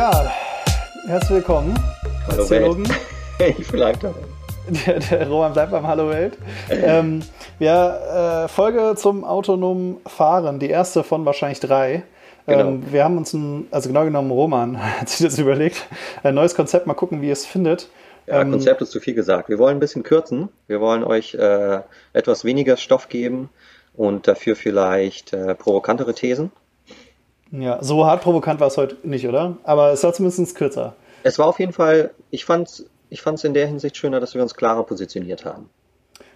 Ja, herzlich willkommen. Hallo Zoologen. ich vielleicht auch. Der, der Roman bleibt beim Hallo Welt. ähm, ja, äh, Folge zum autonomen Fahren, die erste von wahrscheinlich drei. Genau. Ähm, wir haben uns ein, also genau genommen Roman hat sich das überlegt, ein neues Konzept, mal gucken, wie ihr es findet. Ja, Ähm, Konzept ist zu viel gesagt. Wir wollen ein bisschen kürzen. Wir wollen euch äh, etwas weniger Stoff geben und dafür vielleicht äh, provokantere Thesen. Ja, so hart provokant war es heute nicht, oder? Aber es war zumindest kürzer. Es war auf jeden Fall, ich fand's, ich fand's in der Hinsicht schöner, dass wir uns klarer positioniert haben.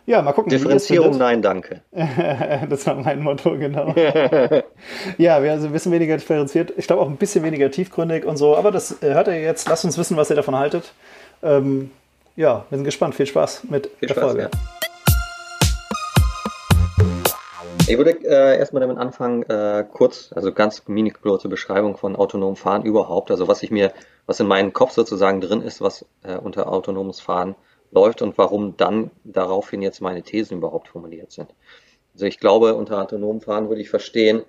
Ja, mal gucken. es Differenzierung, nein, danke. das war mein Motto, genau. ja, wir sind ein bisschen weniger differenziert. Ich glaube auch ein bisschen weniger tiefgründig und so. Aber das äh, hört ihr jetzt. Lasst uns wissen, was ihr davon haltet. Ähm, ja, wir sind gespannt. Viel Spaß mit Viel der Spaß, Folge. ja. Ich würde äh, erstmal damit anfangen, äh, kurz, also ganz mini kurze Beschreibung von autonomem Fahren überhaupt, also was ich mir, was in meinem Kopf sozusagen drin ist, was äh, unter autonomes Fahren läuft und warum dann daraufhin jetzt meine Thesen überhaupt formuliert sind. Also ich glaube, unter autonomem Fahren würde ich verstehen,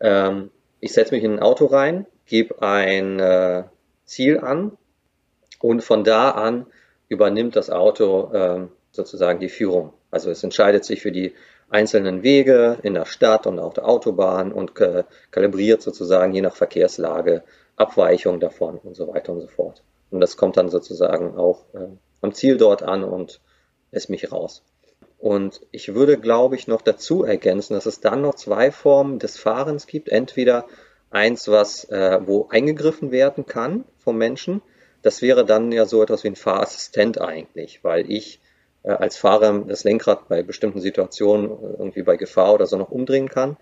ähm, ich setze mich in ein Auto rein, gebe ein äh, Ziel an und von da an übernimmt das Auto ähm, sozusagen die Führung. Also es entscheidet sich für die einzelnen Wege in der Stadt und auf der Autobahn und kalibriert sozusagen je nach Verkehrslage Abweichung davon und so weiter und so fort. Und das kommt dann sozusagen auch äh, am Ziel dort an und lässt mich raus. Und ich würde, glaube ich, noch dazu ergänzen, dass es dann noch zwei Formen des Fahrens gibt. Entweder eins, was, äh, wo eingegriffen werden kann vom Menschen. Das wäre dann ja so etwas wie ein Fahrassistent eigentlich, weil ich als Fahrer das Lenkrad bei bestimmten Situationen äh, irgendwie bei Gefahr oder so noch umdrehen kann.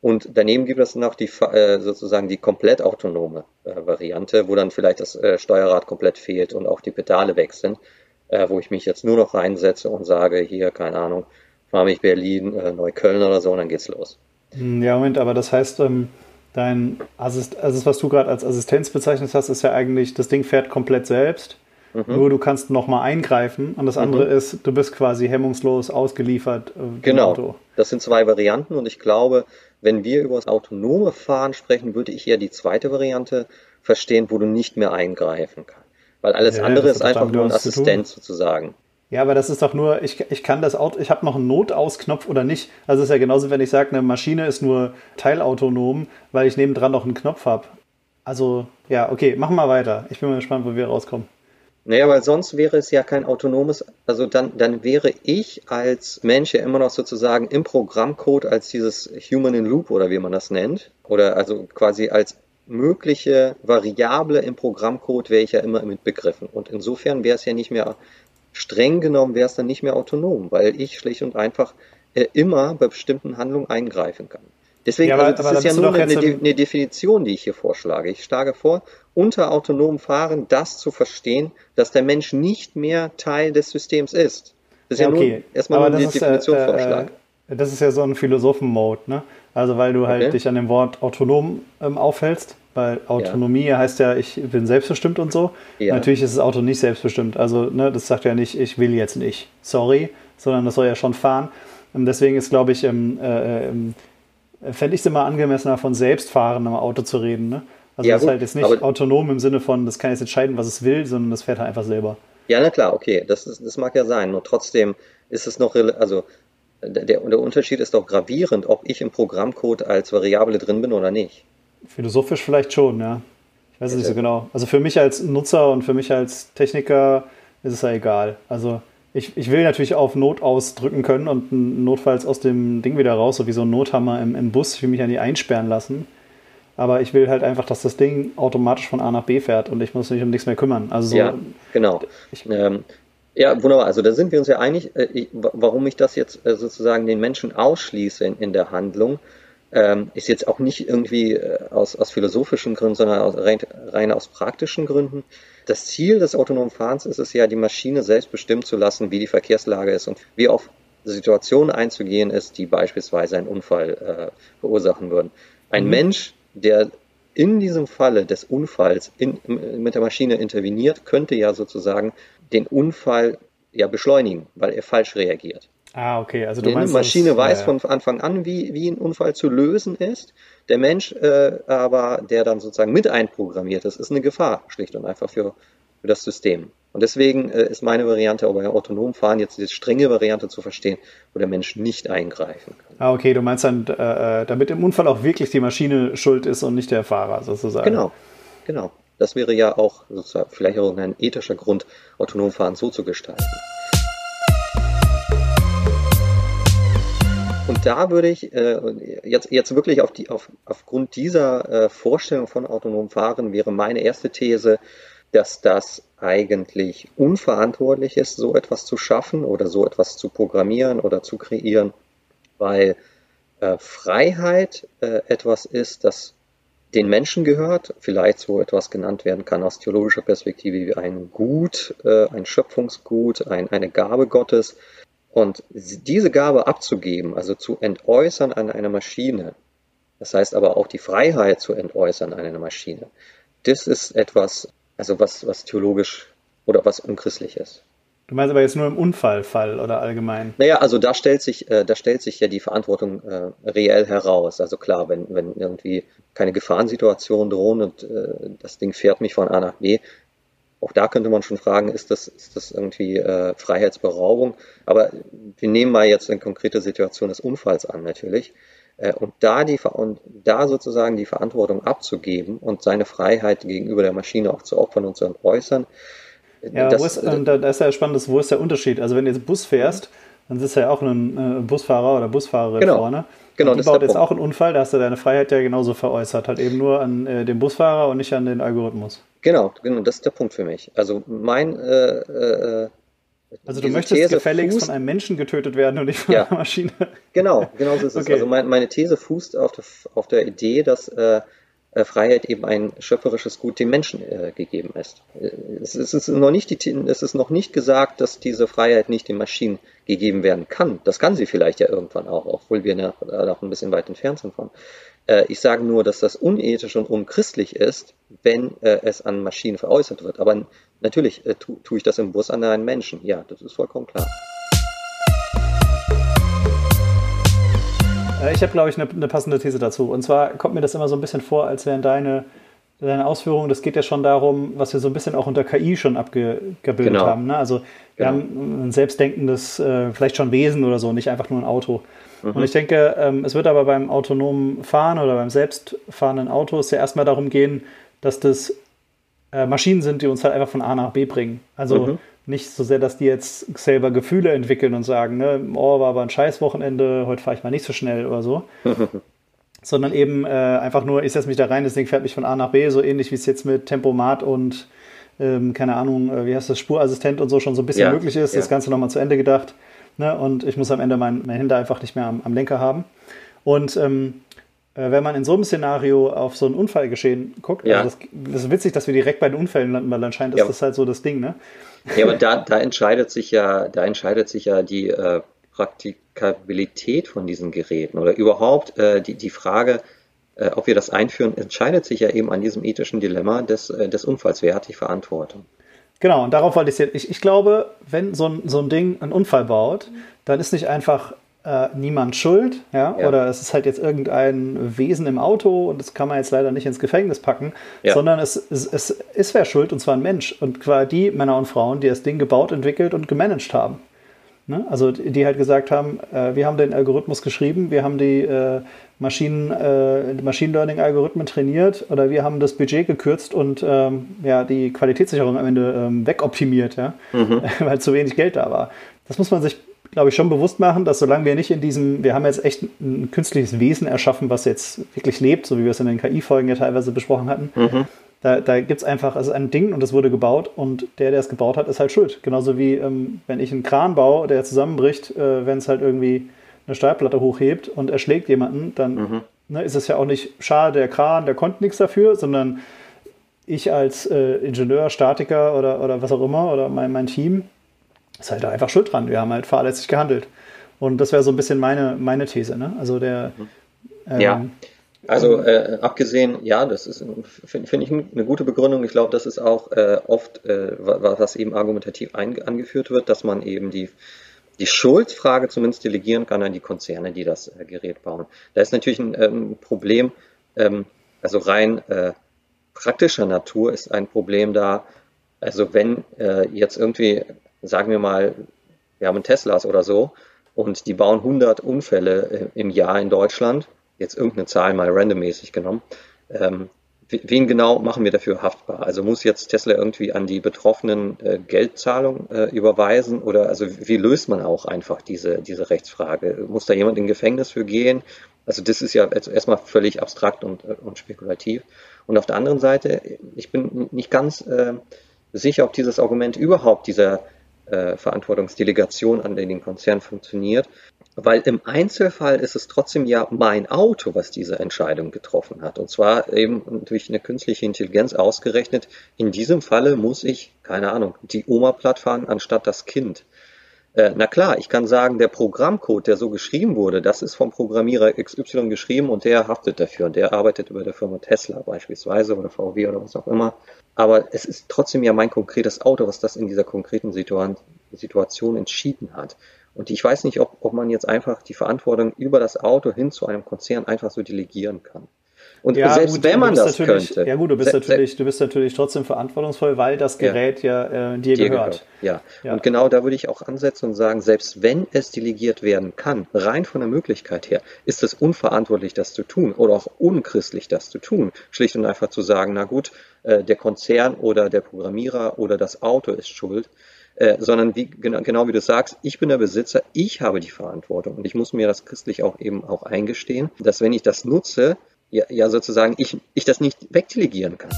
Und daneben gibt es noch die äh, sozusagen die komplett autonome äh, Variante, wo dann vielleicht das äh, Steuerrad komplett fehlt und auch die Pedale weg sind, äh, wo ich mich jetzt nur noch reinsetze und sage, hier, keine Ahnung, fahre mich Berlin, äh, Neukölln oder so und dann geht's los. Hm, Ja, Moment, aber das heißt, ähm, dein Assist also was du gerade als Assistenz bezeichnet hast, ist ja eigentlich, das Ding fährt komplett selbst. Nur du kannst nochmal eingreifen und das andere ist, du bist quasi hemmungslos ausgeliefert. äh, Genau. Auto. Das sind zwei Varianten und ich glaube, wenn wir über das autonome Fahren sprechen, würde ich eher die zweite Variante verstehen, wo du nicht mehr eingreifen kannst. Weil alles Ja, andere ist einfach nur ein. Assistent sozusagen. Ja, aber das ist doch nur, ich, ich kann das Auto, ich habe noch einen Notausknopf oder nicht. Also es ist ja genauso, wenn ich sage, eine Maschine ist nur teilautonom, weil ich nebendran noch einen Knopf habe. Also, ja, okay, machen wir weiter. Ich bin mal gespannt, wo wir rauskommen. Naja, weil sonst wäre es ja kein autonomes, also dann, dann wäre ich als Mensch ja immer noch sozusagen im Programmcode als dieses Human in Loop oder wie man das nennt. Oder also quasi als mögliche Variable im Programmcode wäre ich ja immer mit begriffen. Und insofern wäre es ja nicht mehr, streng genommen wäre es dann nicht mehr autonom, weil ich schlicht und einfach äh, immer bei bestimmten Handlungen eingreifen kann. Deswegen, Ja, aber- also das ist ja nur eine, eine Definition, die ich hier vorschlage. Ich schlage vor, unter autonomem Fahren das zu verstehen, dass der Mensch nicht mehr Teil des Systems ist. Das ist ja, nur erstmal Aber nur das ist, Definition äh, vorschlagen. äh, das ist ja so ein Philosophen-Mode, ne? Also weil du halt Okay. dich an dem Wort autonom ähm, aufhältst, weil Autonomie heißt ja, ich bin selbstbestimmt und so. Ja. Natürlich ist das Auto nicht selbstbestimmt. Also ne, das sagt ja nicht, ich will jetzt nicht, sorry, sondern das soll ja schon fahren. Und deswegen ist, glaube ich, ähm, äh, ähm, fände ich es immer angemessener, von selbstfahrendem Auto zu reden. Ne? Also Ja, das ist halt jetzt nicht autonom im Sinne von, das kann jetzt entscheiden, was es will, sondern das fährt halt einfach selber. Ja, na klar, okay, das, ist, das mag ja sein. Nur trotzdem ist es noch, also der, der Unterschied ist doch gravierend, ob ich im Programmcode als Variable drin bin oder nicht. Philosophisch vielleicht schon, ja. Ich weiß es nicht so genau. Also für mich als Nutzer und für mich als Techniker ist es ja egal. Also ich, ich will natürlich auf Not ausdrücken können und notfalls aus dem Ding wieder raus, so wie so ein Nothammer im, im Bus. Ich will mich ja nicht einsperren lassen. Aber ich will halt einfach, dass das Ding automatisch von A nach B fährt und ich muss mich um nichts mehr kümmern. Also so, Ja, genau. Ähm, ja, wunderbar. Also da sind wir uns ja einig, äh, ich, wa- warum ich das jetzt äh, sozusagen den Menschen ausschließe in, in der Handlung, ähm, ist jetzt auch nicht irgendwie äh, aus, aus philosophischen Gründen, sondern aus, rein, rein aus praktischen Gründen. Das Ziel des autonomen Fahrens ist es ja, die Maschine selbst bestimmen zu lassen, wie die Verkehrslage ist und wie auf Situationen einzugehen ist, die beispielsweise einen Unfall äh, verursachen würden. Ein Mensch, der in diesem Falle des Unfalls in, mit der Maschine interveniert, könnte ja sozusagen den Unfall ja beschleunigen, weil er falsch reagiert. Ah, okay. Also du meinst, die Maschine das, weiß ja, von Anfang an, wie, wie ein Unfall zu lösen ist. Der Mensch äh, aber, der dann sozusagen mit einprogrammiert ist, ist eine Gefahr, schlicht und einfach für, für das System. Und deswegen äh, ist meine Variante, aber bei autonomem Fahren jetzt diese strenge Variante zu verstehen, wo der Mensch nicht eingreifen kann. Ah, okay, du meinst dann, äh, äh damit im Unfall auch wirklich die Maschine schuld ist und nicht der Fahrer sozusagen. Genau, genau. Das wäre ja auch sozusagen vielleicht auch ein ethischer Grund, autonom Fahren so zu gestalten. Und da würde ich äh, jetzt, jetzt wirklich auf die, auf, aufgrund dieser äh, Vorstellung von autonomem Fahren wäre meine erste These, dass das eigentlich unverantwortlich ist, so etwas zu schaffen oder so etwas zu programmieren oder zu kreieren, weil äh, Freiheit äh, etwas ist, das den Menschen gehört, vielleicht so etwas genannt werden kann aus theologischer Perspektive wie ein Gut, äh, ein Schöpfungsgut, ein, eine Gabe Gottes. Und diese Gabe abzugeben, also zu entäußern an eine Maschine, das heißt aber auch die Freiheit zu entäußern an eine Maschine, das ist etwas, also was, was theologisch oder was unchristlich ist. Du meinst aber jetzt nur im Unfallfall oder allgemein? Naja, also da stellt sich, äh, da stellt sich ja die Verantwortung äh, reell heraus. Also klar, wenn, wenn irgendwie keine Gefahrensituationen drohen und äh, das Ding fährt mich von A nach B, auch da könnte man schon fragen, ist das, ist das irgendwie äh, Freiheitsberaubung? Aber wir nehmen mal jetzt eine konkrete Situation des Unfalls an, natürlich. Äh, und da die und da sozusagen die Verantwortung abzugeben und seine Freiheit gegenüber der Maschine auch zu opfern und zu äußern. Ja, das, ist, äh, da, ist ja spannend, wo ist der Unterschied? Also wenn du jetzt Bus fährst, dann sitzt ja auch ein äh, Busfahrer oder Busfahrerin genau. vorne. Genau, und die baut jetzt Punkt. auch einen Unfall, da hast du deine Freiheit ja genauso veräußert, halt eben nur an äh, den Busfahrer und nicht an den Algorithmus. Genau, genau, das ist der Punkt für mich. Also mein äh, äh, also du möchtest These gefälligst fußt, von einem Menschen getötet werden und nicht von ja, einer Maschine. Genau, genau so ist es. Okay. Also mein, meine These fußt auf der, auf der Idee, dass äh, Freiheit eben ein schöpferisches Gut dem Menschen äh, gegeben ist. Äh, es, es, ist noch nicht die, es ist noch nicht gesagt, dass diese Freiheit nicht den Maschinen gegeben werden kann. Das kann sie vielleicht ja irgendwann auch, obwohl wir noch, äh, noch ein bisschen weit entfernt sind von. Äh, ich sage nur, dass das unethisch und unchristlich ist, wenn äh, es an Maschinen veräußert wird. Aber natürlich tue tu ich das im Bus an einen Menschen. Ja, das ist vollkommen klar. Ich habe, glaube ich, eine, eine, passende These dazu. Und zwar kommt mir das immer so ein bisschen vor, als wären deine, deine Ausführungen, das geht ja schon darum, was wir so ein bisschen auch unter KI schon abgebildet genau. haben. Ne? Also wir genau. haben ein selbstdenkendes, äh, vielleicht schon Wesen oder so, nicht einfach nur ein Auto. Mhm. Und ich denke, ähm, es wird aber beim autonomen Fahren oder beim selbstfahrenden Auto ja erstmal darum gehen, dass das äh, Maschinen sind, die uns halt einfach von A nach B bringen. Also mhm. Nicht so sehr, dass die jetzt selber Gefühle entwickeln und sagen, ne, oh, war aber ein scheiß Wochenende, heute fahre ich mal nicht so schnell oder so. Sondern eben äh, einfach nur, ich setze mich da rein, das Ding fährt mich von A nach B, so ähnlich wie es jetzt mit Tempomat und ähm, keine Ahnung, äh, wie heißt das, Spurassistent und so schon so ein bisschen ja, möglich ist. Ja. Das Ganze nochmal zu Ende gedacht. Ne? Und ich muss am Ende mein, mein Hände einfach nicht mehr am, am Lenker haben. Und ähm, äh, wenn man in so einem Szenario auf so ein Unfallgeschehen guckt, ja. also das, das, ist witzig, dass wir direkt bei den Unfällen landen, weil anscheinend ist das halt so das Ding, ne? Ja, aber da, da entscheidet sich ja, da entscheidet sich ja die äh, Praktikabilität von diesen Geräten oder überhaupt äh, die, die Frage, äh, ob wir das einführen, entscheidet sich ja eben an diesem ethischen Dilemma des, äh, des Unfalls. Wer hat die Verantwortung? Genau, und darauf wollte ich jetzt. Ich, ich glaube, wenn so ein, so ein Ding einen Unfall baut, dann ist nicht einfach äh, niemand schuld, ja? ja? oder es ist halt jetzt irgendein Wesen im Auto und das kann man jetzt leider nicht ins Gefängnis packen, ja. sondern es, es, es ist wer schuld und zwar ein Mensch und zwar die Männer und Frauen, die das Ding gebaut, entwickelt und gemanagt haben. Ne? Also die halt gesagt haben, äh, wir haben den Algorithmus geschrieben, wir haben die äh, Maschinen, äh, Machine Learning Algorithmen trainiert oder wir haben das Budget gekürzt und ähm, ja, die Qualitätssicherung am Ende ähm, wegoptimiert, ja? Mhm. weil zu wenig Geld da war. Das muss man sich, glaube ich, schon bewusst machen, dass solange wir nicht in diesem, wir haben jetzt echt ein künstliches Wesen erschaffen, was jetzt wirklich lebt, so wie wir es in den KI-Folgen ja teilweise besprochen hatten. Mhm. Da, da gibt es einfach, also ein Ding und das wurde gebaut und der, der es gebaut hat, ist halt schuld. Genauso wie ähm, wenn ich einen Kran baue, der zusammenbricht, äh, wenn es halt irgendwie eine Stahlplatte hochhebt und erschlägt jemanden, dann mhm. ne, ist es ja auch nicht schade, der Kran, der konnte nichts dafür, sondern ich als äh, Ingenieur, Statiker oder, oder was auch immer oder mein, mein Team ist halt da einfach schuld dran. Wir haben halt fahrlässig gehandelt. Und das wäre so ein bisschen meine, meine These. Ne? Also der. Mhm. Ähm, ja. Also äh, abgesehen, ja, das ist, finde find ich eine gute Begründung. Ich glaube, das ist auch äh, oft, äh, was eben argumentativ angeführt wird, dass man eben die die Schuldfrage zumindest delegieren kann an die Konzerne, die das äh, Gerät bauen. Da ist natürlich ein ähm, Problem, ähm, also rein äh, praktischer Natur ist ein Problem da. Also wenn äh, jetzt irgendwie, sagen wir mal, wir haben Teslas oder so und die bauen 100 Unfälle äh, im Jahr in Deutschland, jetzt irgendeine Zahl mal randommäßig genommen, ähm, wen genau machen wir dafür haftbar? Also muss jetzt Tesla irgendwie an die Betroffenen äh, Geldzahlung äh, überweisen oder also wie löst man auch einfach diese, diese Rechtsfrage? Muss da jemand in Gefängnis für gehen? Also das ist ja erstmal völlig abstrakt und, äh, und spekulativ. Und auf der anderen Seite, ich bin nicht ganz äh, sicher, ob dieses Argument überhaupt dieser äh, Verantwortungsdelegation an den Konzern funktioniert, weil im Einzelfall ist es trotzdem ja mein Auto, was diese Entscheidung getroffen hat. Und zwar eben durch eine künstliche Intelligenz ausgerechnet. In diesem Falle muss ich, keine Ahnung, die Oma platt fahren anstatt das Kind. Äh, na klar, ich kann sagen, der Programmcode, der so geschrieben wurde, das ist vom Programmierer XY geschrieben und der haftet dafür und der arbeitet über der Firma Tesla beispielsweise oder VW oder was auch immer. Aber es ist trotzdem ja mein konkretes Auto, was das in dieser konkreten Situation entschieden hat. Und ich weiß nicht, ob, ob man jetzt einfach die Verantwortung über das Auto hin zu einem Konzern einfach so delegieren kann. Und ja, selbst gut, wenn man das könnte. Ja gut, du bist, natürlich, du bist natürlich trotzdem verantwortungsvoll, weil das Gerät ja, ja äh, dir, dir gehört. gehört. Ja. ja. und genau da würde ich auch ansetzen und sagen, selbst wenn es delegiert werden kann, rein von der Möglichkeit her, ist es unverantwortlich, das zu tun oder auch unchristlich, das zu tun. Schlicht und einfach zu sagen, na gut, äh, der Konzern oder der Programmierer oder das Auto ist schuld. Äh, sondern wie, genau, genau wie du sagst, ich bin der Besitzer, ich habe die Verantwortung und ich muss mir das christlich auch eben auch eingestehen, dass wenn ich das nutze, ja, ja sozusagen ich, ich das nicht wegdelegieren kann.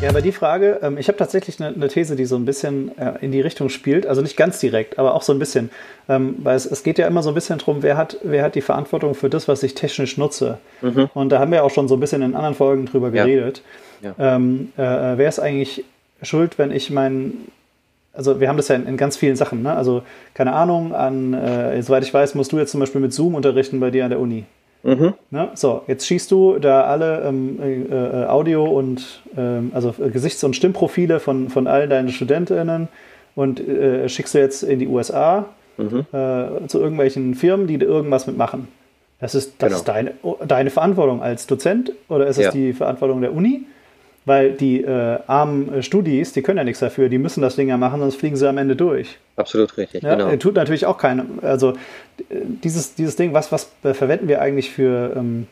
Ja, aber die Frage, ähm, ich habe tatsächlich eine, These, die so ein bisschen äh, in die Richtung spielt, also nicht ganz direkt, aber auch so ein bisschen, ähm, weil es, es geht ja immer so ein bisschen darum, wer hat, wer hat die Verantwortung für das, was ich technisch nutze. Mhm. Und da haben wir auch schon so ein bisschen in anderen Folgen drüber geredet. Ja. Ja. Ähm, äh, äh wer ist eigentlich schuld, wenn ich meinen also wir haben das ja in, in, ganz vielen Sachen, ne? Also keine Ahnung, an, äh, soweit ich weiß, musst du jetzt zum Beispiel mit Zoom unterrichten bei dir an der Uni. Mhm. Ne? So, jetzt schießt du da alle ähm, äh, Audio- und ähm, also Gesichts- und Stimmprofile von, von allen deinen StudentInnen und äh, schickst du jetzt in die USA mhm. äh, zu irgendwelchen Firmen, die irgendwas mitmachen. Das ist, das genau. ist deine, deine Verantwortung als Dozent oder ist es ja. die Verantwortung der Uni? Weil die äh, armen äh, Studis, die können ja nichts dafür, die müssen das Ding ja machen, sonst fliegen sie am Ende durch. Absolut richtig, ja, genau. Tut natürlich auch keinem. Also dieses, dieses Ding, was, was verwenden wir eigentlich für, ähm,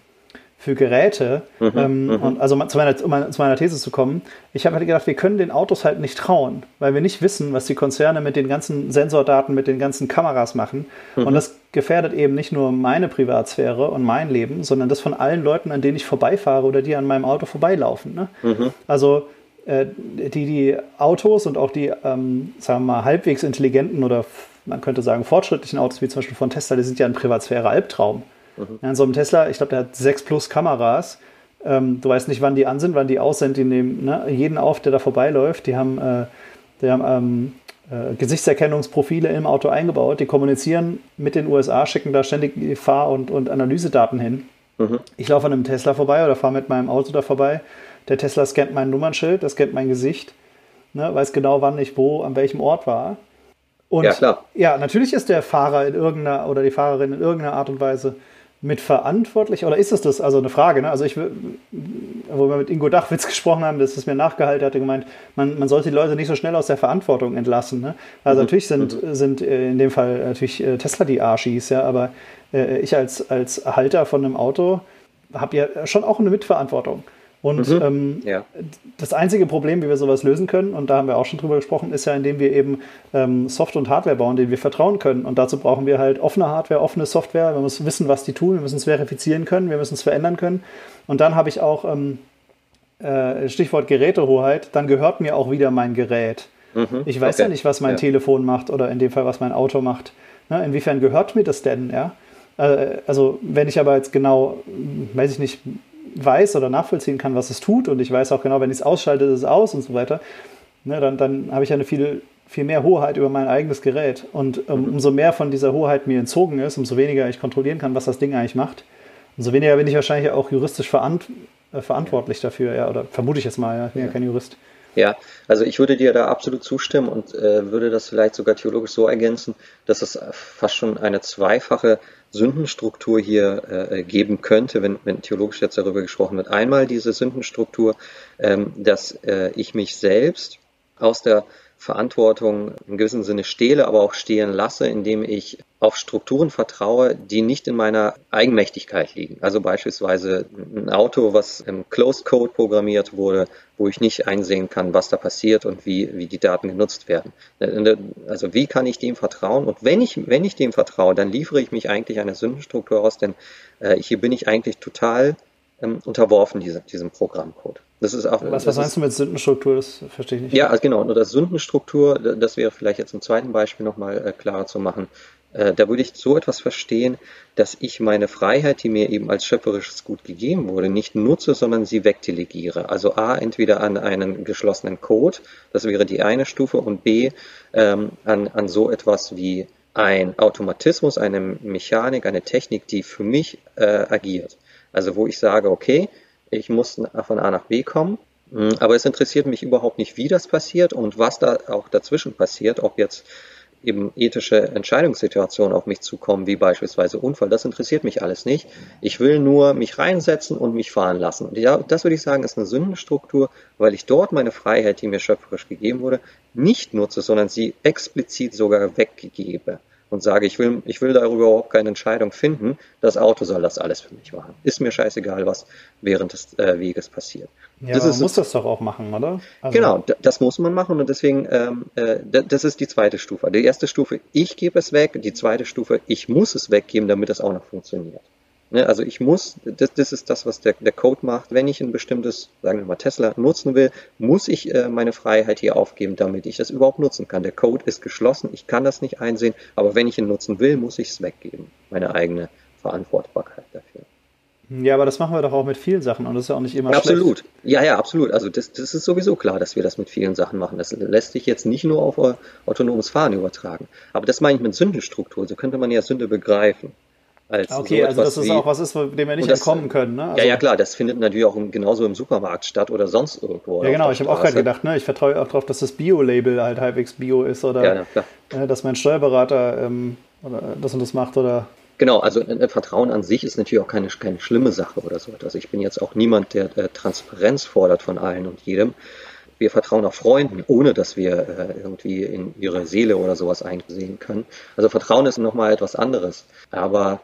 für Geräte? Mhm, ähm, mhm. und also zu meiner, um zu meiner These zu kommen, ich habe halt gedacht, wir können den Autos halt nicht trauen, weil wir nicht wissen, was die Konzerne mit den ganzen Sensordaten, mit den ganzen Kameras machen. Mhm. Und das gefährdet eben nicht nur meine Privatsphäre und mein Leben, sondern das von allen Leuten, an denen ich vorbeifahre oder die an meinem Auto vorbeilaufen. Ne? Mhm. Also äh, die, die Autos und auch die, ähm, sagen wir mal, halbwegs intelligenten oder man könnte sagen fortschrittlichen Autos, wie zum Beispiel von Tesla, die sind ja ein Privatsphäre-Albtraum. Mhm. Ja, in so einem Tesla, ich glaube, der hat sechs plus Kameras. Ähm, du weißt nicht, wann die an sind, wann die aus sind. Die nehmen ne, jeden auf, der da vorbeiläuft. Die haben, äh, die haben ähm, äh, Gesichtserkennungsprofile im Auto eingebaut. Die kommunizieren mit den USA, schicken da ständig Fahr- und, und Analysedaten hin. Mhm. Ich laufe an einem Tesla vorbei oder fahre mit meinem Auto da vorbei. Der Tesla scannt mein Nummernschild, das scannt mein Gesicht, ne, weiß genau, wann ich wo, an welchem Ort war. Und ja, klar. ja, natürlich ist der Fahrer in irgendeiner oder die Fahrerin in irgendeiner Art und Weise mitverantwortlich oder ist es das? Also eine Frage, ne? Also ich, wo wir mit Ingo Dachwitz gesprochen haben, das ist mir nachgehalten, hatte gemeint, man, man sollte die Leute nicht so schnell aus der Verantwortung entlassen. Ne? Also mhm. natürlich sind, mhm. sind äh, in dem Fall natürlich äh, Tesla die Arschis, ja, aber äh, ich als, als Halter von einem Auto habe ja schon auch eine Mitverantwortung. Und mhm. ähm, ja. das einzige Problem, wie wir sowas lösen können, und da haben wir auch schon drüber gesprochen, ist ja, indem wir eben ähm, Software und Hardware bauen, denen wir vertrauen können. Und dazu brauchen wir halt offene Hardware, offene Software. Wir müssen wissen, was die tun, wir müssen es verifizieren können, wir müssen es verändern können. Und dann habe ich auch ähm, äh, Stichwort Gerätehoheit, dann gehört mir auch wieder mein Gerät. Mhm. Ich weiß okay. ja nicht, was mein ja. Telefon macht oder in dem Fall, was mein Auto macht. Ne? Inwiefern gehört mir das denn? Ja? Äh, also wenn ich aber jetzt genau, weiß ich nicht, weiß oder nachvollziehen kann, was es tut und ich weiß auch genau, wenn ich es ausschalte, ist es aus und so weiter, ne, dann, dann habe ich eine viel, viel mehr Hoheit über mein eigenes Gerät. Und ähm, mhm. umso mehr von dieser Hoheit mir entzogen ist, umso weniger ich kontrollieren kann, was das Ding eigentlich macht, umso weniger bin ich wahrscheinlich auch juristisch verant äh, verantwortlich dafür, ja, oder vermute ich jetzt mal, ja, ich bin ja, ja kein Jurist. Ja, also ich würde dir da absolut zustimmen und äh, würde das vielleicht sogar theologisch so ergänzen, dass es fast schon eine zweifache Sündenstruktur hier äh, geben könnte, wenn, wenn theologisch jetzt darüber gesprochen wird. Einmal diese Sündenstruktur, ähm, dass äh, ich mich selbst aus der Verantwortung im gewissen Sinne stehle, aber auch stehen lasse, indem ich auf Strukturen vertraue, die nicht in meiner Eigenmächtigkeit liegen. Also beispielsweise ein Auto, was im Closed Code programmiert wurde, wo ich nicht einsehen kann, was da passiert und wie, wie die Daten genutzt werden. Also wie kann ich dem vertrauen? Und wenn ich, wenn ich dem vertraue, dann liefere ich mich eigentlich einer Sündenstruktur aus, denn äh, hier bin ich eigentlich total ähm, unterworfen, diese, diesem Programmcode. Das ist auch, was, was meinst du mit Sündenstruktur? Das verstehe ich nicht. Ja, also genau. Nur das Sündenstruktur, das wäre vielleicht jetzt im zweiten Beispiel nochmal äh, klarer zu machen. Äh, da würde ich so etwas verstehen, dass ich meine Freiheit, die mir eben als schöpferisches Gut gegeben wurde, nicht nutze, sondern sie wegdelegiere. Also A, entweder an einen geschlossenen Code, das wäre die eine Stufe, und B, ähm, an, an so etwas wie ein Automatismus, eine Mechanik, eine Technik, die für mich äh, agiert. Also wo ich sage, okay, ich muss von A nach B kommen, hm, aber es interessiert mich überhaupt nicht, wie das passiert und was da auch dazwischen passiert, ob jetzt eben ethische Entscheidungssituationen auf mich zukommen, wie beispielsweise Unfall. Das interessiert mich alles nicht. Ich will nur mich reinsetzen und mich fahren lassen. Und ja, das würde ich sagen, ist eine Sündenstruktur, weil ich dort meine Freiheit, die mir schöpferisch gegeben wurde, nicht nutze, sondern sie explizit sogar weggebe und sage, ich will, ich will darüber überhaupt keine Entscheidung finden, das Auto soll das alles für mich machen. Ist mir scheißegal, was während des äh, Weges passiert. Ja, das man muss das doch auch machen, oder? Also genau, das muss man machen und deswegen, ähm, äh, das ist die zweite Stufe. Die erste Stufe, ich gebe es weg, die zweite Stufe, ich muss es weggeben, damit es auch noch funktioniert. Ne, also ich muss, das, das ist das, was der, der Code macht. Wenn ich ein bestimmtes, sagen wir mal Tesla, nutzen will, muss ich äh, meine Freiheit hier aufgeben, damit ich das überhaupt nutzen kann. Der Code ist geschlossen, ich kann das nicht einsehen, aber wenn ich ihn nutzen will, muss ich es weggeben. Meine eigene Verantwortbarkeit dafür. Ja, aber das machen wir doch auch mit vielen Sachen und das ist ja auch nicht immer ja, Absolut. Ja, ja, absolut. Also das, das ist sowieso klar, dass wir das mit vielen Sachen machen. Das lässt sich jetzt nicht nur auf autonomes Fahren übertragen. Aber das meine ich mit Sündenstruktur. So könnte man ja Sünde begreifen. Als okay, so also dass es auch was ist, dem wir nicht das, entkommen können. Ne? Also ja, ja, klar, das findet natürlich auch genauso im Supermarkt statt oder sonst irgendwo. Ja, genau, ich habe auch gerade gedacht, ne, ich vertraue auch darauf, dass das Bio-Label halt halbwegs Bio ist oder ja, ja, äh, dass mein Steuerberater ähm, oder das und das macht oder. Genau, also äh, Vertrauen an sich ist natürlich auch keine, keine schlimme Sache oder so. Also ich bin jetzt auch niemand, der äh, Transparenz fordert von allen und jedem. Wir vertrauen auch Freunden, ohne dass wir äh, irgendwie in ihre Seele oder sowas einsehen können. Also Vertrauen ist nochmal etwas anderes. Aber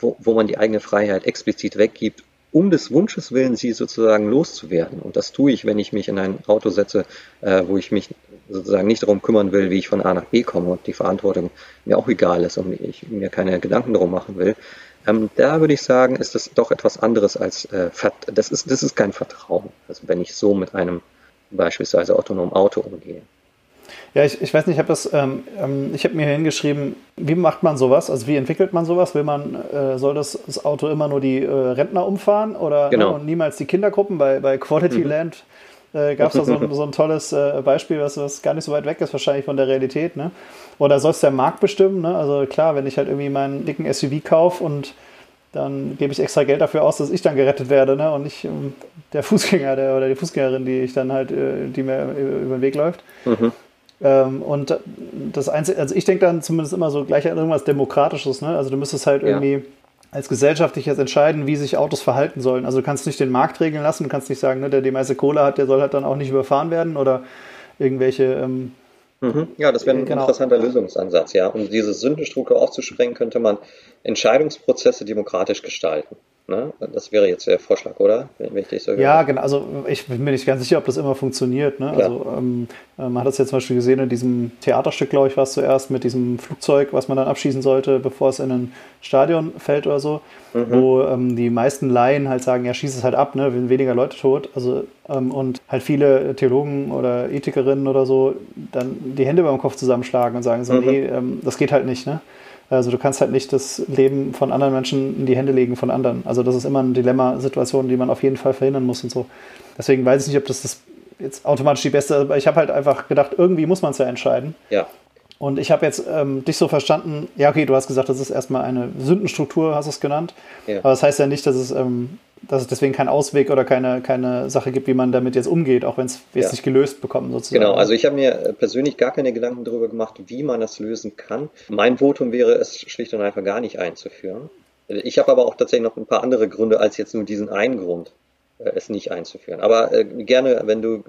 wo, wo man die eigene Freiheit explizit weggibt, um des Wunsches willen, sie sozusagen loszuwerden. Und das tue ich, wenn ich mich in ein Auto setze, äh, wo ich mich sozusagen nicht darum kümmern will, wie ich von A nach B komme und die Verantwortung mir auch egal ist und ich mir keine Gedanken darum machen will. Ähm, da würde ich sagen, ist das doch etwas anderes als äh, das ist das ist kein Vertrauen. Also wenn ich so mit einem beispielsweise autonomen Auto umgehe. Ja, ich, ich weiß nicht, ich habe ähm, ähm habe mir hingeschrieben, wie macht man sowas? Also wie entwickelt man sowas? Will man, äh, soll das, das, Auto immer nur die äh, Rentner umfahren oder genau. ne, und niemals die Kindergruppen? Bei, bei Quality mhm. Land äh, gab es da so, so, ein tolles äh, Beispiel, was, was gar nicht so weit weg ist, wahrscheinlich von der Realität. Ne? Oder soll es der Markt bestimmen? Ne? Also klar, wenn ich halt irgendwie meinen dicken SUV kaufe und dann gebe ich extra Geld dafür aus, dass ich dann gerettet werde ne? und nicht um, der Fußgänger der, oder die Fußgängerin, die ich dann halt, äh, die mir über den Weg läuft. Mhm. Ähm, und das Einzige, also ich denke dann zumindest immer so gleich an irgendwas Demokratisches, ne? Also du müsstest halt irgendwie ja. als Gesellschaft dich jetzt entscheiden, wie sich Autos verhalten sollen. Also du kannst nicht den Markt regeln lassen, du kannst nicht sagen, ne, der die meiste Kohle hat, der soll halt dann auch nicht überfahren werden oder irgendwelche ähm, mhm. ja, das wäre ein genau. interessanter Lösungsansatz, ja. Um diese Sündenstruktur aufzusprengen, könnte man Entscheidungsprozesse demokratisch gestalten. Ne? Das wäre jetzt der Vorschlag, oder? Wenn ich dich so ja, genau. Also ich bin mir nicht ganz sicher, ob das immer funktioniert. Ne? Also ähm, äh, man hat das jetzt zum Beispiel gesehen in diesem Theaterstück, glaube ich, war es zuerst mit diesem Flugzeug, was man dann abschießen sollte, bevor es in ein Stadion fällt oder so, mhm. wo ähm, die meisten Laien halt sagen, ja, schieß es halt ab, ne? wenn weniger Leute tot. Also ähm, und halt viele Theologen oder Ethikerinnen oder so dann die Hände beim Kopf zusammenschlagen und sagen so, mhm. nee, ähm, das geht halt nicht. Ne? Also du kannst halt nicht das Leben von anderen Menschen in die Hände legen von anderen. Also das ist immer eine Dilemma-Situation, die man auf jeden Fall verhindern muss und so. Deswegen weiß ich nicht, ob das, das jetzt automatisch die beste, aber ich habe halt einfach gedacht, irgendwie muss man es ja entscheiden. Ja. Und ich habe jetzt ähm, dich so verstanden, ja, okay, du hast gesagt, das ist erstmal eine Sündenstruktur, hast du es genannt. Ja. Aber das heißt ja nicht, dass es ähm, dass es deswegen keinen Ausweg oder keine, keine Sache gibt, wie man damit jetzt umgeht, auch wenn es ja. nicht gelöst bekommt sozusagen. Genau, also ich habe mir persönlich gar keine Gedanken darüber gemacht, wie man das lösen kann. Mein Votum wäre, es schlicht und einfach gar nicht einzuführen. Ich habe aber auch tatsächlich noch ein paar andere Gründe als jetzt nur diesen einen Grund, äh, es nicht einzuführen. Aber äh, gerne, wenn du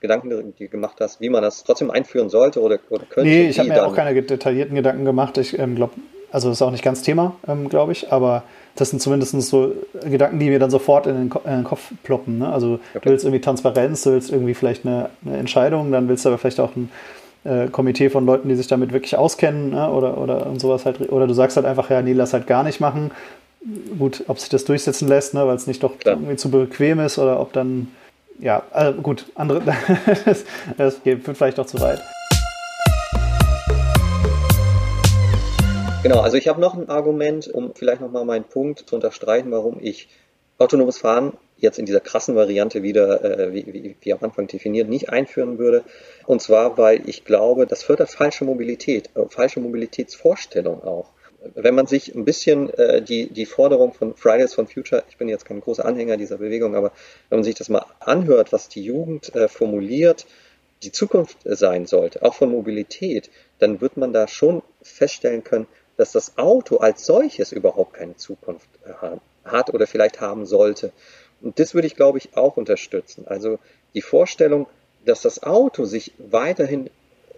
Gedanken gemacht hast, wie man das trotzdem einführen sollte oder, oder könnte. Nee, ich habe mir auch keine detaillierten Gedanken gemacht. Ich ähm, glaube, also das ist auch nicht ganz Thema, ähm, glaube ich, aber das sind zumindest so Gedanken, die mir dann sofort in den, Ko in den Kopf ploppen. Ne? Also okay. du willst irgendwie Transparenz, du willst irgendwie vielleicht eine, eine, Entscheidung, dann willst du aber vielleicht auch ein äh, Komitee von Leuten, die sich damit wirklich auskennen ne? oder, oder und sowas halt. Oder du sagst halt einfach, ja, nee, lass halt gar nicht machen. Gut, ob sich das durchsetzen lässt, ne? weil es nicht doch Klar. irgendwie zu bequem ist oder ob dann, ja, also gut, andere, das, das führt vielleicht auch zu weit. Genau, also ich habe noch ein Argument, um vielleicht nochmal meinen Punkt zu unterstreichen, warum ich autonomes Fahren jetzt in dieser krassen Variante wieder, äh, wie, wie, wie am Anfang definiert, nicht einführen würde. Und zwar, weil ich glaube, das fördert falsche Mobilität, äh, falsche Mobilitätsvorstellung auch. Wenn man sich ein bisschen äh, die, die Forderung von Fridays for Future, ich bin jetzt kein großer Anhänger dieser Bewegung, aber wenn man sich das mal anhört, was die Jugend äh, formuliert, die Zukunft sein sollte, auch von Mobilität, dann wird man da schon feststellen können, dass das Auto als solches überhaupt keine Zukunft äh, hat oder vielleicht haben sollte. Und das würde ich, glaube ich, auch unterstützen. Also die Vorstellung, dass das Auto sich weiterhin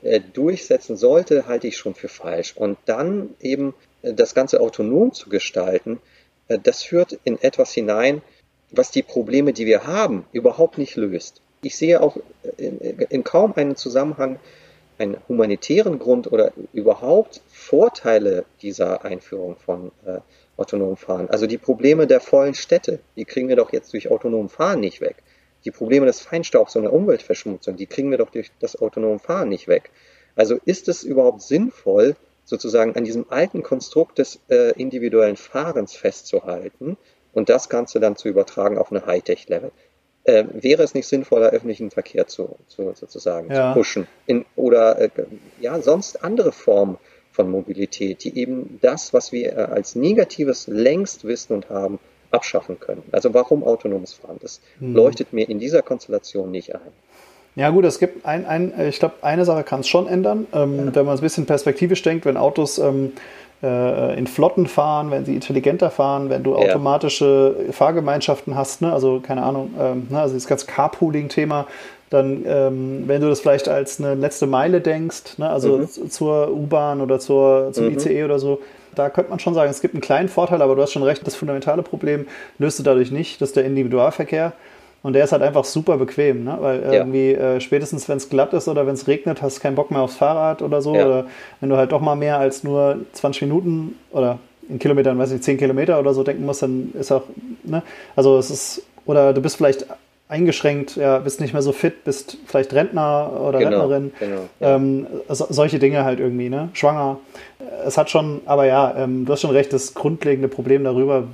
äh, durchsetzen sollte, halte ich schon für falsch. Und dann eben äh, das Ganze autonom zu gestalten, das führt in etwas hinein, was die Probleme, die wir haben, überhaupt nicht löst. Ich sehe auch in, in kaum einen Zusammenhang einen humanitären Grund oder überhaupt Vorteile dieser Einführung von äh, autonomem Fahren. Also die Probleme der vollen Städte, die kriegen wir doch jetzt durch autonomen Fahren nicht weg. Die Probleme des Feinstaubs und der Umweltverschmutzung, die kriegen wir doch durch das autonome Fahren nicht weg. Also ist es überhaupt sinnvoll, sozusagen an diesem alten Konstrukt des äh, individuellen Fahrens festzuhalten und das Ganze dann zu übertragen auf eine Hightech-Level? Äh, wäre es nicht sinnvoller, öffentlichen Verkehr zu, zu sozusagen ja. zu pushen? In, oder äh, ja, sonst andere Formen von Mobilität, die eben das, was wir äh, als Negatives längst wissen und haben, abschaffen können. Also warum autonomes Fahren? Das hm. leuchtet mir in dieser Konstellation nicht ein. Ja gut, es gibt ein, ein ich glaube, eine Sache kann es schon ändern, ähm, ja. wenn man es ein bisschen perspektivisch denkt, wenn Autos ähm, äh, in Flotten fahren, wenn sie intelligenter fahren, wenn du automatische Fahrgemeinschaften hast, ne? also keine Ahnung, ähm, ne? also das ganze Carpooling-Thema, dann, ähm, wenn du das vielleicht als eine letzte Meile denkst, ne? also mhm. zur U-Bahn oder zur, zum mhm. ICE oder so, da könnte man schon sagen, es gibt einen kleinen Vorteil, aber du hast schon recht, das fundamentale Problem löst du dadurch nicht, das ist der Individualverkehr. Und der ist halt einfach super bequem, ne? weil ja. irgendwie äh, spätestens, wenn es glatt ist oder wenn es regnet, hast du keinen Bock mehr aufs Fahrrad oder so. Ja. Oder wenn du halt doch mal mehr als nur 20 Minuten oder in Kilometern, weiß ich, 10 Kilometer oder so denken musst, dann ist auch, ne? Also es ist, oder du bist vielleicht eingeschränkt, ja, bist nicht mehr so fit, bist vielleicht Rentner oder genau, Rentnerin. Genau, ja. ähm, so, solche Dinge halt irgendwie, ne? Schwanger. Es hat schon, aber ja, ähm, du hast schon recht, das grundlegende Problem darüber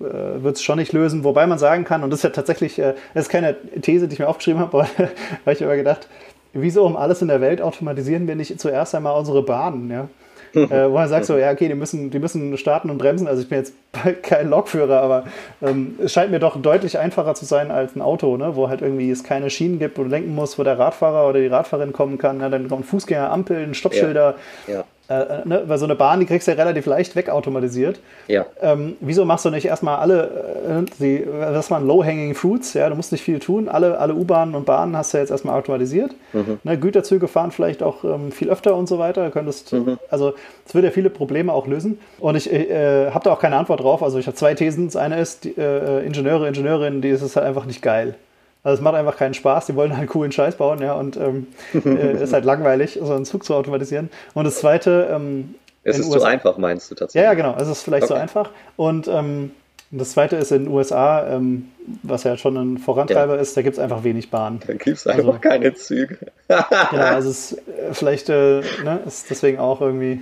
äh, wird es schon nicht lösen, wobei man sagen kann, und das ist ja tatsächlich, äh, das ist keine These, die ich mir aufgeschrieben habe, aber habe ich immer gedacht, wieso um alles in der Welt automatisieren wir nicht zuerst einmal unsere Bahnen, ja? äh, wo man sagt so, ja, okay, die müssen, die müssen starten und bremsen. Also ich bin jetzt kein Lokführer, aber ähm, es scheint mir doch deutlich einfacher zu sein als ein Auto, ne? wo halt irgendwie es keine Schienen gibt, wo du lenken musst, wo der Radfahrer oder die Radfahrerin kommen kann. Ja, dann kommen Fußgänger, Ampeln, Stoppschilder. Ja, ja. Äh, äh, ne, weil so eine Bahn, die kriegst du ja relativ leicht wegautomatisiert. Ja. Ähm, wieso machst du nicht erstmal alle, äh, die, was waren Low-Hanging Fruits, ja, du musst nicht viel tun, alle, alle U-Bahnen und Bahnen hast du jetzt erstmal automatisiert. Mhm. Ne, Güterzüge fahren vielleicht auch ähm, viel öfter und so weiter. könntest, mhm. Also es würde ja viele Probleme auch lösen. Und ich äh, habe da auch keine Antwort drauf. Also ich habe zwei Thesen. Das eine ist, die, äh, Ingenieure, Ingenieurinnen, die ist es halt einfach nicht geil. Also es macht einfach keinen Spaß, die wollen halt coolen Scheiß bauen, ja, und ähm, äh, ist halt langweilig, so einen Zug zu automatisieren. Und das zweite, ähm, es ist USA, zu einfach, meinst du tatsächlich? Ja, ja, genau, es ist vielleicht okay. zu einfach. Und ähm, das zweite ist in den USA, ähm, was ja schon ein Vorantreiber ja. ist, da gibt es einfach wenig Bahnen. Da gibt es einfach also, keine Züge. genau, also es ist äh, vielleicht äh, ne, ist deswegen auch irgendwie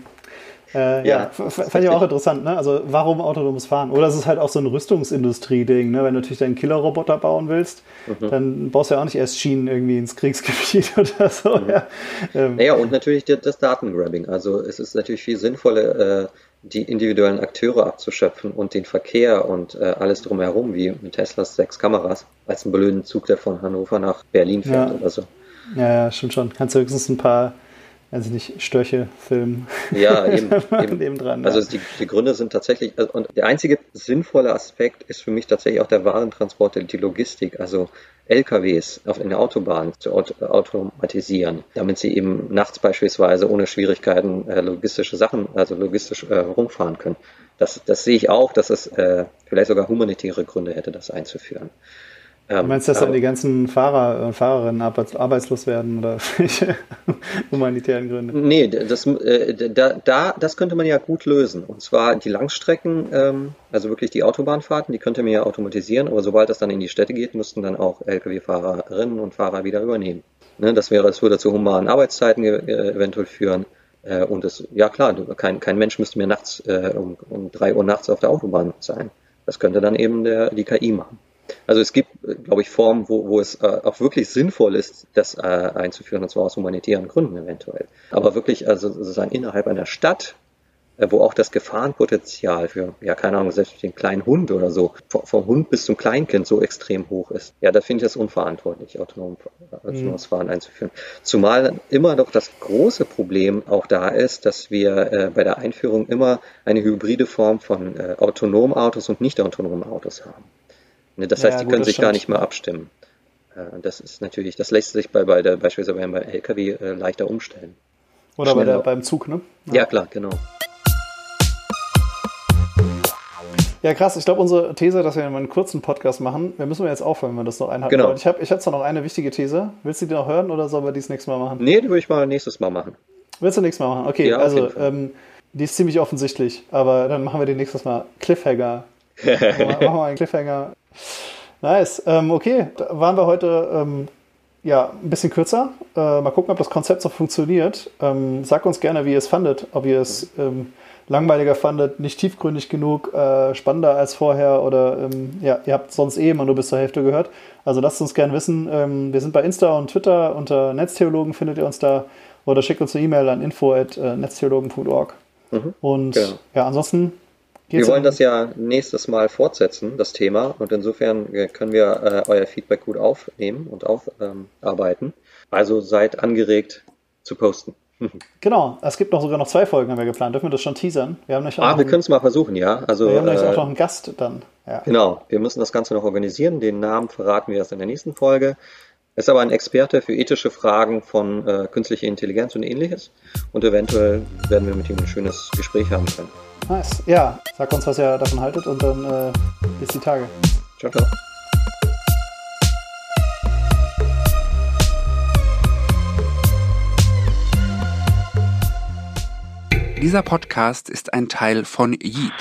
Äh, ja, ja fand ich auch interessant, ne? Also warum autonomes Fahren? Oder es ist halt auch so ein Rüstungsindustrie-Ding, ne? Wenn du natürlich deinen Killerroboter bauen willst, mhm. dann baust du ja auch nicht erst Schienen irgendwie ins Kriegsgebiet oder so. Mhm. Ja. Ähm, naja, und natürlich das Datengrabbing. Also es ist natürlich viel sinnvoller, äh, die individuellen Akteure abzuschöpfen und den Verkehr und äh, alles drumherum, wie mit Teslas sechs Kameras, als einen blöden Zug, der von Hannover nach Berlin fährt ja. oder so. Ja, ja, stimmt schon. Kannst du höchstens ein paar also nicht Störche filmen. Ja, eben. eben. eben dran, also ja. die, die, Gründe sind tatsächlich, also, und der einzige sinnvolle Aspekt ist für mich tatsächlich auch der Warentransport, die Logistik, also LKWs auf in der Autobahn zu automatisieren, damit sie eben nachts beispielsweise ohne Schwierigkeiten äh, logistische Sachen, also logistisch äh, rumfahren können. Das, das sehe ich auch, dass es äh, vielleicht sogar humanitäre Gründe hätte, das einzuführen. Ähm, du meinst, dass dann die ganzen Fahrer und Fahrerinnen arbeitslos werden oder humanitären Gründe? Nee, das, äh, da, da, das könnte man ja gut lösen. Und zwar die Langstrecken, ähm, also wirklich die Autobahnfahrten, die könnte man ja automatisieren, aber sobald das dann in die Städte geht, müssten dann auch Lkw-Fahrerinnen und Fahrer wieder übernehmen. Ne, das wäre, es würde zu humanen Arbeitszeiten äh, eventuell führen. Äh, und es, ja klar, kein, kein Mensch müsste mehr nachts äh, um, um drei Uhr nachts auf der Autobahn sein. Das könnte dann eben der, die KI machen. Also es gibt, glaube ich, Formen, wo, wo es äh, auch wirklich sinnvoll ist, das äh, einzuführen, und zwar aus humanitären Gründen eventuell. Aber wirklich, also sozusagen innerhalb einer Stadt, äh, wo auch das Gefahrenpotenzial für, ja, keine Ahnung, selbst den kleinen Hund oder so, vom Hund bis zum Kleinkind so extrem hoch ist. Ja, da finde ich es unverantwortlich, autonom, autonomes mhm. Fahren einzuführen. Zumal immer doch das große Problem auch da ist, dass wir äh, bei der Einführung immer eine hybride Form von äh, autonomen Autos und nicht autonomen Autos haben. Ne, das heißt, ja, die können sich stimmt. gar nicht mehr abstimmen. Äh, das ist natürlich, das lässt sich bei, bei der, beispielsweise beim LKW äh, leichter umstellen. Oder bei der, beim Zug, ne? Ja, ja klar, genau. Ja, krass. Ich glaube, unsere These, dass wir einen kurzen Podcast machen, wir müssen jetzt aufhören, wenn wir das noch einhalten genau. wollen. Ich habe ich hab zwar noch eine wichtige These. Willst du die noch hören oder sollen wir die das nächste Mal machen? Nee, die würde ich mal nächstes Mal machen. Willst du nächstes Mal machen? Okay, ja, also ähm, die ist ziemlich offensichtlich, aber dann machen wir die nächstes Mal. Cliffhanger. machen wir einen Cliffhanger. Nice. Ähm, okay, da waren wir heute ähm, ja, ein bisschen kürzer. Äh, mal gucken, ob das Konzept so funktioniert. Ähm, sagt uns gerne, wie ihr es fandet. Ob ihr es ähm, langweiliger fandet, nicht tiefgründig genug, äh, spannender als vorher oder ähm, ja, ihr habt sonst eh immer nur bis zur Hälfte gehört. Also lasst uns gerne wissen. Ähm, wir sind bei Insta und Twitter unter Netztheologen findet ihr uns da oder schickt uns eine E-Mail an info.netztheologen.org. Mhm, und genau. ja, ansonsten wir wollen das ja nächstes Mal fortsetzen, das Thema, und insofern äh, können wir äh, euer Feedback gut aufnehmen und aufarbeiten. Ähm, also seid angeregt zu posten. Genau, es gibt noch sogar noch zwei Folgen, haben wir geplant. Dürfen wir das schon teasern? Wir haben ah, wir können es mal versuchen, ja. Also, wir haben äh, auch noch einen Gast dann. Ja. Genau, wir müssen das Ganze noch organisieren. Den Namen verraten wir erst in der nächsten Folge. Er ist aber ein Experte für ethische Fragen von äh, künstlicher Intelligenz und ähnliches. Und eventuell werden wir mit ihm ein schönes Gespräch haben können. Nice. Ja, sag uns, was ihr davon haltet und dann äh, bis die Tage. Ciao, ciao. Dieser Podcast ist ein Teil von Yeet